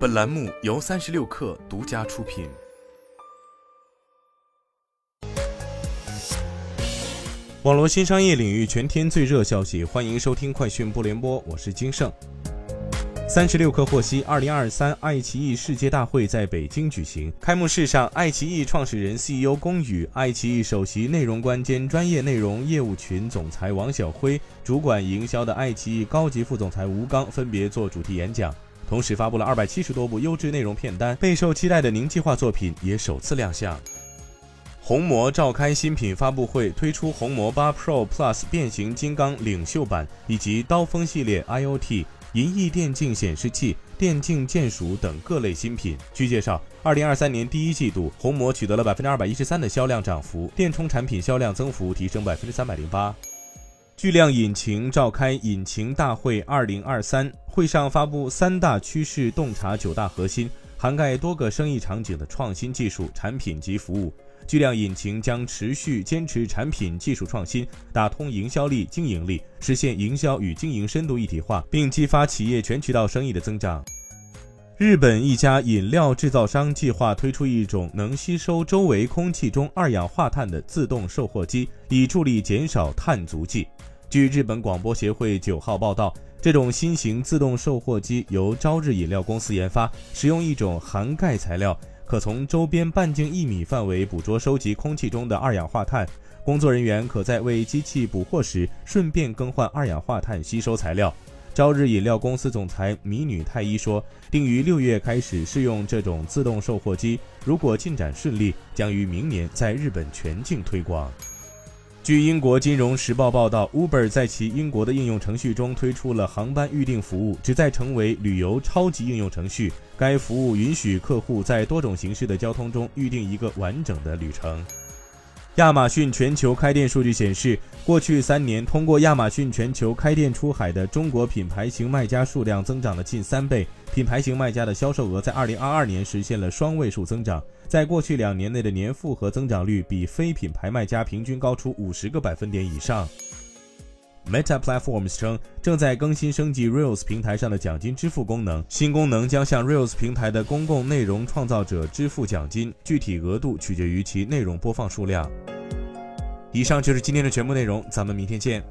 本栏目由三十六氪独家出品。网络新商业领域全天最热消息，欢迎收听快讯不联播，我是金盛。三十六氪获悉，二零二三爱奇艺世界大会在北京举行。开幕式上，爱奇艺创始人 CEO 龚宇、爱奇艺首席内容官兼专业内容业务群总裁王晓辉、主管营销的爱奇艺高级副总裁吴刚分别做主题演讲，同时发布了二百七十多部优质内容片单。备受期待的凝计划作品也首次亮相。红魔召开新品发布会，推出红魔八 Pro Plus 变形金刚领袖版以及刀锋系列 IOT。银翼电竞显示器、电竞键鼠等各类新品。据介绍，二零二三年第一季度，红魔取得了百分之二百一十三的销量涨幅，电充产品销量增幅提升百分之三百零八。巨量引擎召开引擎大会二零二三，会上发布三大趋势洞察九大核心，涵盖多个生意场景的创新技术、产品及服务。巨量引擎将持续坚持产品技术创新，打通营销力、经营力，实现营销与经营深度一体化，并激发企业全渠道生意的增长。日本一家饮料制造商计划推出一种能吸收周围空气中二氧化碳的自动售货机，以助力减少碳足迹。据日本广播协会九号报道，这种新型自动售货机由朝日饮料公司研发，使用一种含钙材料。可从周边半径一米范围捕捉、收集空气中的二氧化碳。工作人员可在为机器补货时，顺便更换二氧化碳吸收材料。朝日饮料公司总裁米女太一说，定于六月开始试用这种自动售货机，如果进展顺利，将于明年在日本全境推广。据英国金融时报报道，Uber 在其英国的应用程序中推出了航班预订服务，旨在成为旅游超级应用程序。该服务允许客户在多种形式的交通中预订一个完整的旅程。亚马逊全球开店数据显示，过去三年通过亚马逊全球开店出海的中国品牌型卖家数量增长了近三倍，品牌型卖家的销售额在2022年实现了双位数增长。在过去两年内的年复合增长率比非品牌卖家平均高出五十个百分点以上。Meta Platforms 称正在更新升级 Reels 平台上的奖金支付功能，新功能将向 Reels 平台的公共内容创造者支付奖金，具体额度取决于其内容播放数量。以上就是今天的全部内容，咱们明天见。